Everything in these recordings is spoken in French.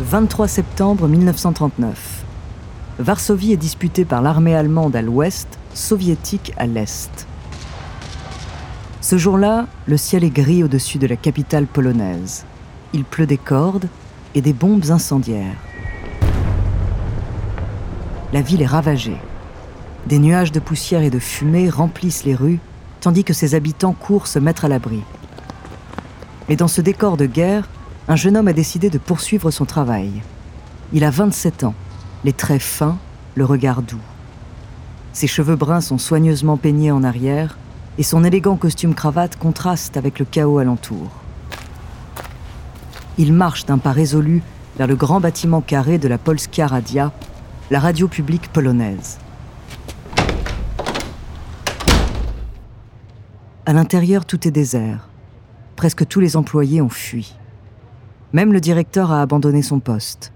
23 septembre 1939. Varsovie est disputée par l'armée allemande à l'ouest, soviétique à l'est. Ce jour-là, le ciel est gris au-dessus de la capitale polonaise. Il pleut des cordes et des bombes incendiaires. La ville est ravagée. Des nuages de poussière et de fumée remplissent les rues, tandis que ses habitants courent se mettre à l'abri. Mais dans ce décor de guerre, un jeune homme a décidé de poursuivre son travail. Il a 27 ans, les traits fins, le regard doux. Ses cheveux bruns sont soigneusement peignés en arrière et son élégant costume cravate contraste avec le chaos alentour. Il marche d'un pas résolu vers le grand bâtiment carré de la Polska Radia, la radio publique polonaise. À l'intérieur, tout est désert. Presque tous les employés ont fui. Même le directeur a abandonné son poste.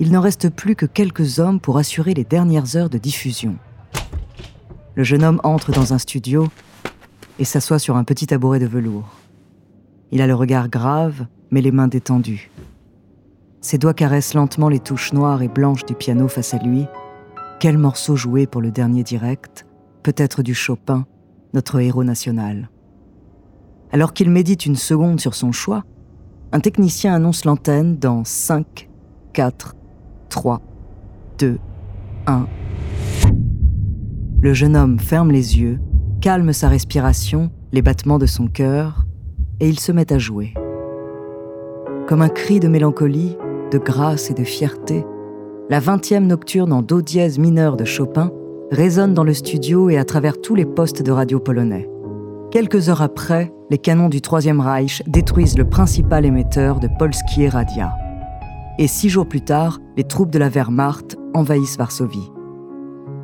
Il n'en reste plus que quelques hommes pour assurer les dernières heures de diffusion. Le jeune homme entre dans un studio et s'assoit sur un petit tabouret de velours. Il a le regard grave, mais les mains détendues. Ses doigts caressent lentement les touches noires et blanches du piano face à lui. Quel morceau jouer pour le dernier direct? Peut-être du Chopin, notre héros national. Alors qu'il médite une seconde sur son choix, un technicien annonce l'antenne dans 5, 4, 3, 2, 1. Le jeune homme ferme les yeux, calme sa respiration, les battements de son cœur, et il se met à jouer. Comme un cri de mélancolie, de grâce et de fierté, la vingtième nocturne en do dièse mineur de Chopin résonne dans le studio et à travers tous les postes de radio polonais. Quelques heures après, les canons du Troisième Reich détruisent le principal émetteur de Polskie Radia. Et six jours plus tard, les troupes de la Wehrmacht envahissent Varsovie.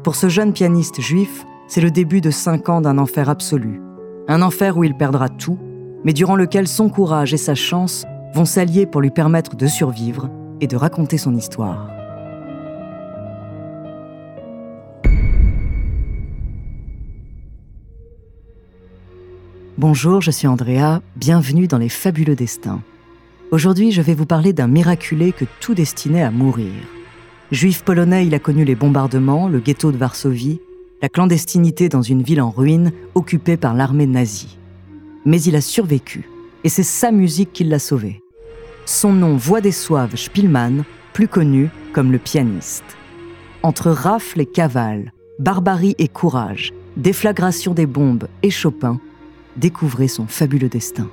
Pour ce jeune pianiste juif, c'est le début de cinq ans d'un enfer absolu. Un enfer où il perdra tout, mais durant lequel son courage et sa chance vont s'allier pour lui permettre de survivre et de raconter son histoire. Bonjour, je suis Andrea, bienvenue dans Les Fabuleux Destins. Aujourd'hui, je vais vous parler d'un miraculé que tout destinait à mourir. Juif polonais, il a connu les bombardements, le ghetto de Varsovie, la clandestinité dans une ville en ruine occupée par l'armée nazie. Mais il a survécu, et c'est sa musique qui l'a sauvé. Son nom, Voix des Soives Spielmann, plus connu comme le pianiste. Entre rafles et cavales, barbarie et courage, déflagration des bombes et Chopin, découvrez son fabuleux destin.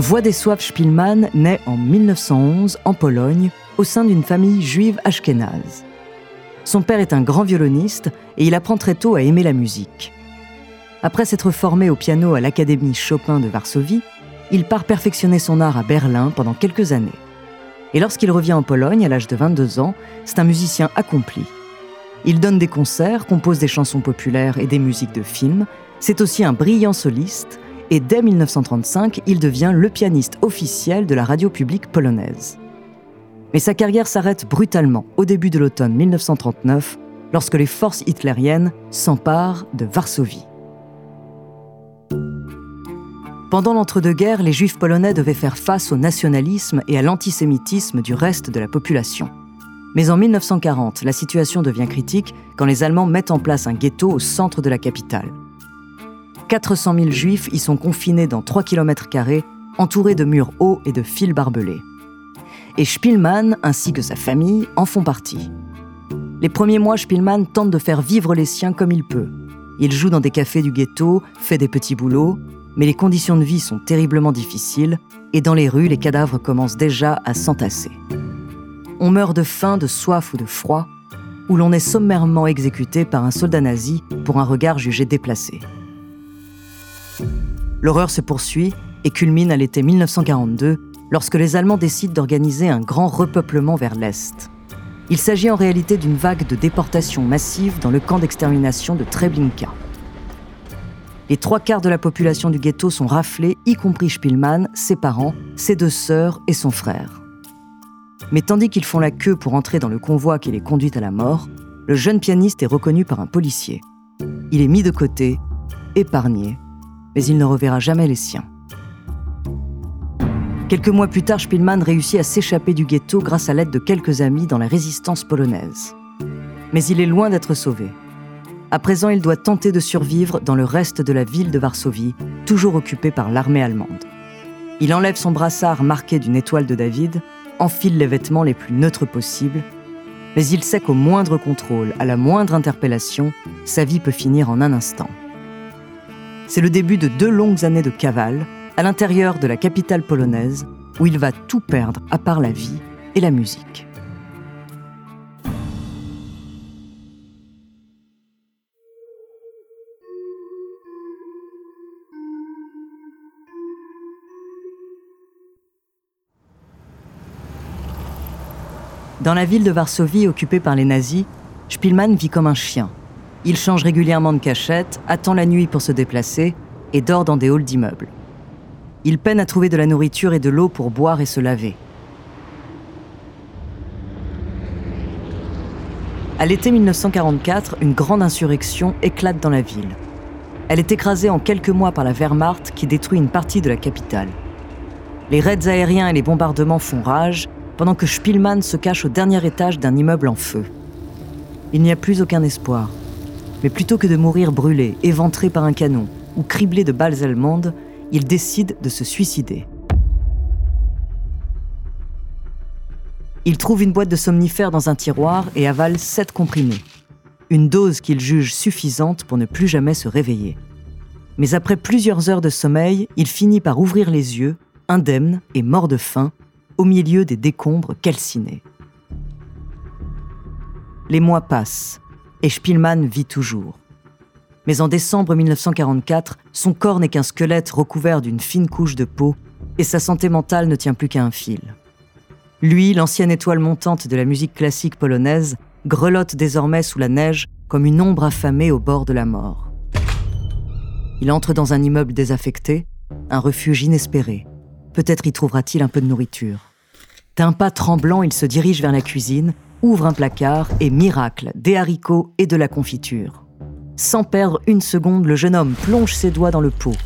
Władysław Spielmann naît en 1911 en Pologne au sein d'une famille juive ashkénaze. Son père est un grand violoniste et il apprend très tôt à aimer la musique. Après s'être formé au piano à l'Académie Chopin de Varsovie, il part perfectionner son art à Berlin pendant quelques années. Et lorsqu'il revient en Pologne à l'âge de 22 ans, c'est un musicien accompli. Il donne des concerts, compose des chansons populaires et des musiques de films. C'est aussi un brillant soliste et dès 1935, il devient le pianiste officiel de la radio publique polonaise. Mais sa carrière s'arrête brutalement au début de l'automne 1939, lorsque les forces hitlériennes s'emparent de Varsovie. Pendant l'entre-deux-guerres, les juifs polonais devaient faire face au nationalisme et à l'antisémitisme du reste de la population. Mais en 1940, la situation devient critique quand les Allemands mettent en place un ghetto au centre de la capitale. 400 000 juifs y sont confinés dans 3 km, entourés de murs hauts et de fils barbelés. Et Spielmann, ainsi que sa famille, en font partie. Les premiers mois, Spielmann tente de faire vivre les siens comme il peut. Il joue dans des cafés du ghetto, fait des petits boulots, mais les conditions de vie sont terriblement difficiles et dans les rues, les cadavres commencent déjà à s'entasser. On meurt de faim, de soif ou de froid, ou l'on est sommairement exécuté par un soldat nazi pour un regard jugé déplacé. L'horreur se poursuit et culmine à l'été 1942, lorsque les Allemands décident d'organiser un grand repeuplement vers l'Est. Il s'agit en réalité d'une vague de déportation massive dans le camp d'extermination de Treblinka. Les trois quarts de la population du ghetto sont raflés, y compris Spielmann, ses parents, ses deux sœurs et son frère. Mais tandis qu'ils font la queue pour entrer dans le convoi qui les conduit à la mort, le jeune pianiste est reconnu par un policier. Il est mis de côté, épargné, mais il ne reverra jamais les siens. Quelques mois plus tard, Spielmann réussit à s'échapper du ghetto grâce à l'aide de quelques amis dans la résistance polonaise. Mais il est loin d'être sauvé. À présent, il doit tenter de survivre dans le reste de la ville de Varsovie, toujours occupée par l'armée allemande. Il enlève son brassard marqué d'une étoile de David, enfile les vêtements les plus neutres possibles, mais il sait qu'au moindre contrôle, à la moindre interpellation, sa vie peut finir en un instant. C'est le début de deux longues années de cavale, à l'intérieur de la capitale polonaise, où il va tout perdre à part la vie et la musique. Dans la ville de Varsovie occupée par les nazis, Spielmann vit comme un chien. Il change régulièrement de cachette, attend la nuit pour se déplacer et dort dans des halls d'immeubles. Il peine à trouver de la nourriture et de l'eau pour boire et se laver. À l'été 1944, une grande insurrection éclate dans la ville. Elle est écrasée en quelques mois par la Wehrmacht qui détruit une partie de la capitale. Les raids aériens et les bombardements font rage pendant que Spielmann se cache au dernier étage d'un immeuble en feu. Il n'y a plus aucun espoir. Mais plutôt que de mourir brûlé, éventré par un canon ou criblé de balles allemandes, il décide de se suicider. Il trouve une boîte de somnifères dans un tiroir et avale sept comprimés. Une dose qu'il juge suffisante pour ne plus jamais se réveiller. Mais après plusieurs heures de sommeil, il finit par ouvrir les yeux, indemne et mort de faim, au milieu des décombres calcinés. Les mois passent et Spielmann vit toujours. Mais en décembre 1944, son corps n'est qu'un squelette recouvert d'une fine couche de peau et sa santé mentale ne tient plus qu'à un fil. Lui, l'ancienne étoile montante de la musique classique polonaise, grelotte désormais sous la neige comme une ombre affamée au bord de la mort. Il entre dans un immeuble désaffecté, un refuge inespéré. Peut-être y trouvera-t-il un peu de nourriture. D'un pas tremblant, il se dirige vers la cuisine, ouvre un placard et miracle, des haricots et de la confiture. Sans perdre une seconde, le jeune homme plonge ses doigts dans le pot.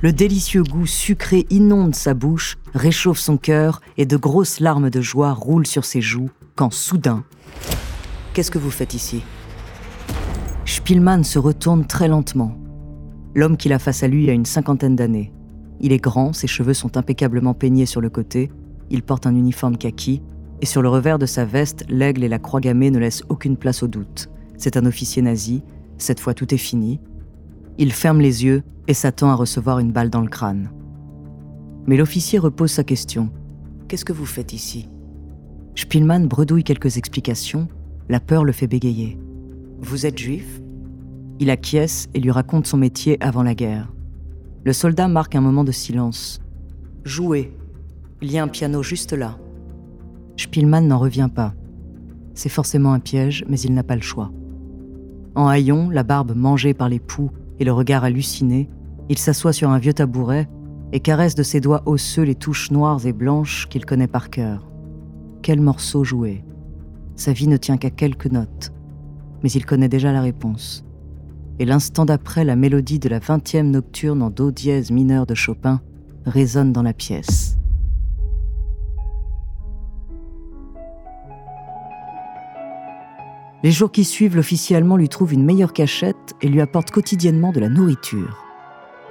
Le délicieux goût sucré inonde sa bouche, réchauffe son cœur et de grosses larmes de joie roulent sur ses joues quand soudain... Qu'est-ce que vous faites ici? Spielmann se retourne très lentement. L'homme qu'il a face à lui a une cinquantaine d'années. Il est grand, ses cheveux sont impeccablement peignés sur le côté, il porte un uniforme kaki, et sur le revers de sa veste, l'aigle et la croix gammée ne laissent aucune place au doute. C'est un officier nazi, cette fois tout est fini. Il ferme les yeux et s'attend à recevoir une balle dans le crâne. Mais l'officier repose sa question. Qu'est-ce que vous faites ici? Spielmann bredouille quelques explications, la peur le fait bégayer. Vous êtes juif? Il acquiesce et lui raconte son métier avant la guerre. Le soldat marque un moment de silence. Jouez, il y a un piano juste là. Spielmann n'en revient pas. C'est forcément un piège, mais il n'a pas le choix. En haillon, la barbe mangée par les poux et le regard halluciné, il s'assoit sur un vieux tabouret et caresse de ses doigts osseux les touches noires et blanches qu'il connaît par cœur. Quel morceau jouer Sa vie ne tient qu'à quelques notes, mais il connaît déjà la réponse. Et l'instant d'après, la mélodie de la vingtième nocturne en do dièse mineur de Chopin résonne dans la pièce. Les jours qui suivent, l'officier allemand lui trouve une meilleure cachette et lui apporte quotidiennement de la nourriture.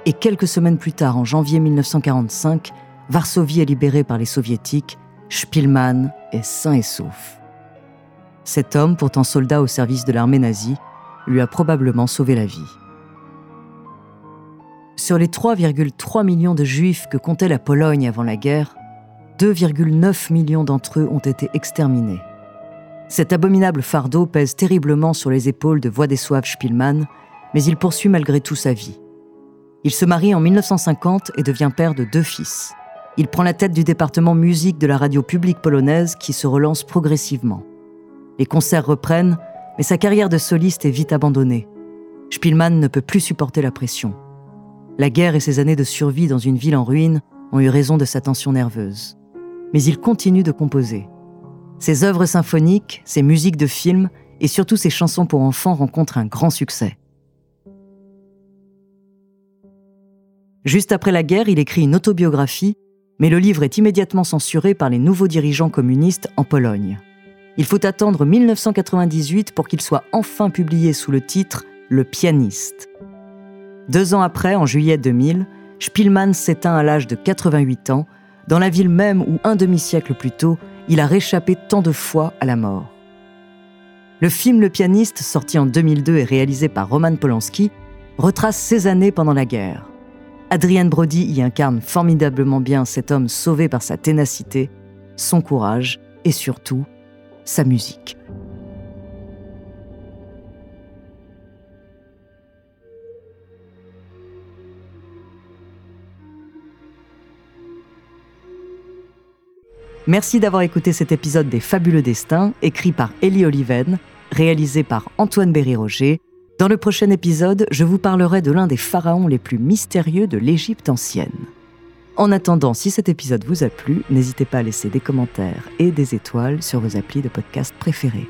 Et quelques semaines plus tard, en janvier 1945, Varsovie est libérée par les soviétiques, Spielmann est sain et sauf. Cet homme, pourtant soldat au service de l'armée nazie, lui a probablement sauvé la vie. Sur les 3,3 millions de juifs que comptait la Pologne avant la guerre, 2,9 millions d'entre eux ont été exterminés. Cet abominable fardeau pèse terriblement sur les épaules de Władysław Spielmann, mais il poursuit malgré tout sa vie. Il se marie en 1950 et devient père de deux fils. Il prend la tête du département musique de la radio publique polonaise qui se relance progressivement. Les concerts reprennent, mais sa carrière de soliste est vite abandonnée. Spielmann ne peut plus supporter la pression. La guerre et ses années de survie dans une ville en ruine ont eu raison de sa tension nerveuse. Mais il continue de composer. Ses œuvres symphoniques, ses musiques de films et surtout ses chansons pour enfants rencontrent un grand succès. Juste après la guerre, il écrit une autobiographie, mais le livre est immédiatement censuré par les nouveaux dirigeants communistes en Pologne. Il faut attendre 1998 pour qu'il soit enfin publié sous le titre Le pianiste. Deux ans après, en juillet 2000, Spielmann s'éteint à l'âge de 88 ans, dans la ville même où un demi-siècle plus tôt, il a réchappé tant de fois à la mort. Le film Le pianiste, sorti en 2002 et réalisé par Roman Polanski, retrace ses années pendant la guerre. Adrien Brody y incarne formidablement bien cet homme sauvé par sa ténacité, son courage et surtout sa musique. Merci d'avoir écouté cet épisode des Fabuleux Destins, écrit par Elie Oliven, réalisé par Antoine Berry-Roger. Dans le prochain épisode, je vous parlerai de l'un des pharaons les plus mystérieux de l'Égypte ancienne. En attendant, si cet épisode vous a plu, n'hésitez pas à laisser des commentaires et des étoiles sur vos applis de podcast préférés.